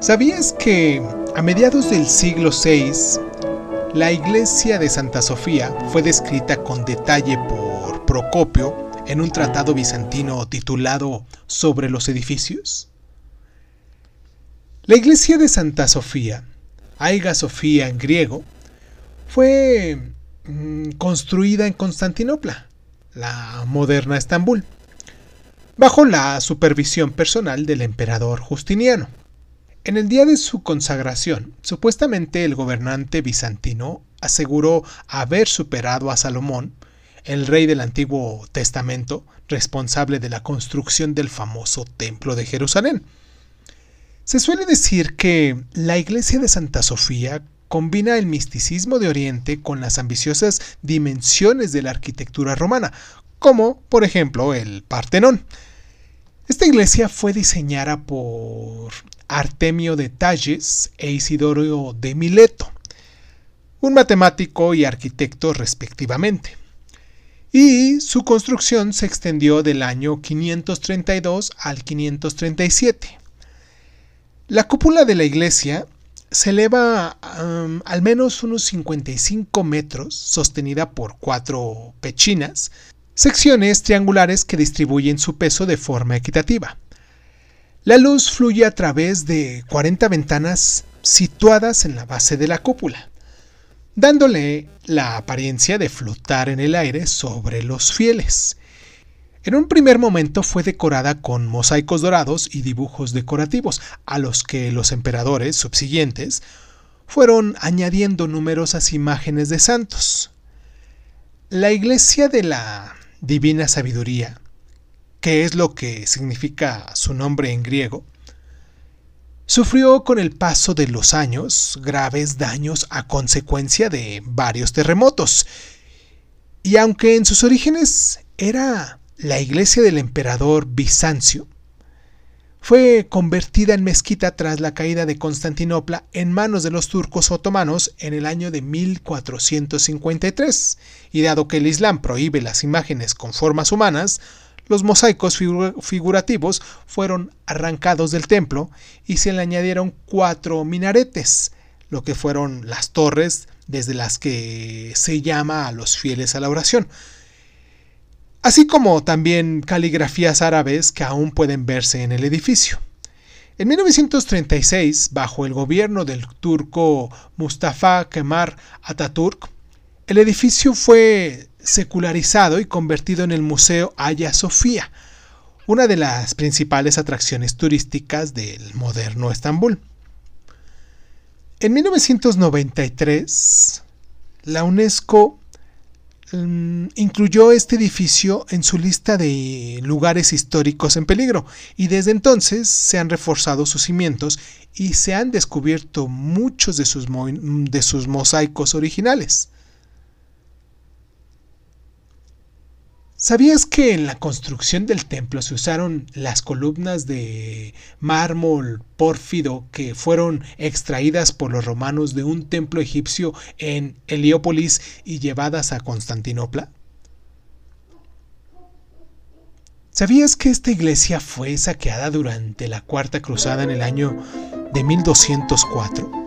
¿Sabías que a mediados del siglo VI, la iglesia de Santa Sofía fue descrita con detalle por Procopio en un tratado bizantino titulado Sobre los edificios? La iglesia de Santa Sofía, Aiga Sofía en griego, fue mm, construida en Constantinopla, la moderna Estambul, bajo la supervisión personal del emperador Justiniano. En el día de su consagración, supuestamente el gobernante bizantino aseguró haber superado a Salomón, el rey del Antiguo Testamento, responsable de la construcción del famoso Templo de Jerusalén. Se suele decir que la iglesia de Santa Sofía combina el misticismo de Oriente con las ambiciosas dimensiones de la arquitectura romana, como por ejemplo el Partenón. Esta iglesia fue diseñada por Artemio de Talles e Isidoro de Mileto, un matemático y arquitecto respectivamente. Y su construcción se extendió del año 532 al 537. La cúpula de la iglesia se eleva um, al menos unos 55 metros, sostenida por cuatro pechinas, secciones triangulares que distribuyen su peso de forma equitativa. La luz fluye a través de 40 ventanas situadas en la base de la cúpula, dándole la apariencia de flotar en el aire sobre los fieles. En un primer momento fue decorada con mosaicos dorados y dibujos decorativos, a los que los emperadores subsiguientes fueron añadiendo numerosas imágenes de santos. La iglesia de la Divina Sabiduría que es lo que significa su nombre en griego, sufrió con el paso de los años graves daños a consecuencia de varios terremotos. Y aunque en sus orígenes era la iglesia del emperador Bizancio, fue convertida en mezquita tras la caída de Constantinopla en manos de los turcos otomanos en el año de 1453, y dado que el Islam prohíbe las imágenes con formas humanas, los mosaicos figurativos fueron arrancados del templo y se le añadieron cuatro minaretes, lo que fueron las torres desde las que se llama a los fieles a la oración, así como también caligrafías árabes que aún pueden verse en el edificio. En 1936, bajo el gobierno del turco Mustafa Kemal Atatürk, el edificio fue secularizado y convertido en el Museo Hagia Sofía, una de las principales atracciones turísticas del moderno Estambul. En 1993, la UNESCO mm, incluyó este edificio en su lista de lugares históricos en peligro y desde entonces se han reforzado sus cimientos y se han descubierto muchos de sus, de sus mosaicos originales. ¿Sabías que en la construcción del templo se usaron las columnas de mármol pórfido que fueron extraídas por los romanos de un templo egipcio en Heliópolis y llevadas a Constantinopla? ¿Sabías que esta iglesia fue saqueada durante la Cuarta Cruzada en el año de 1204?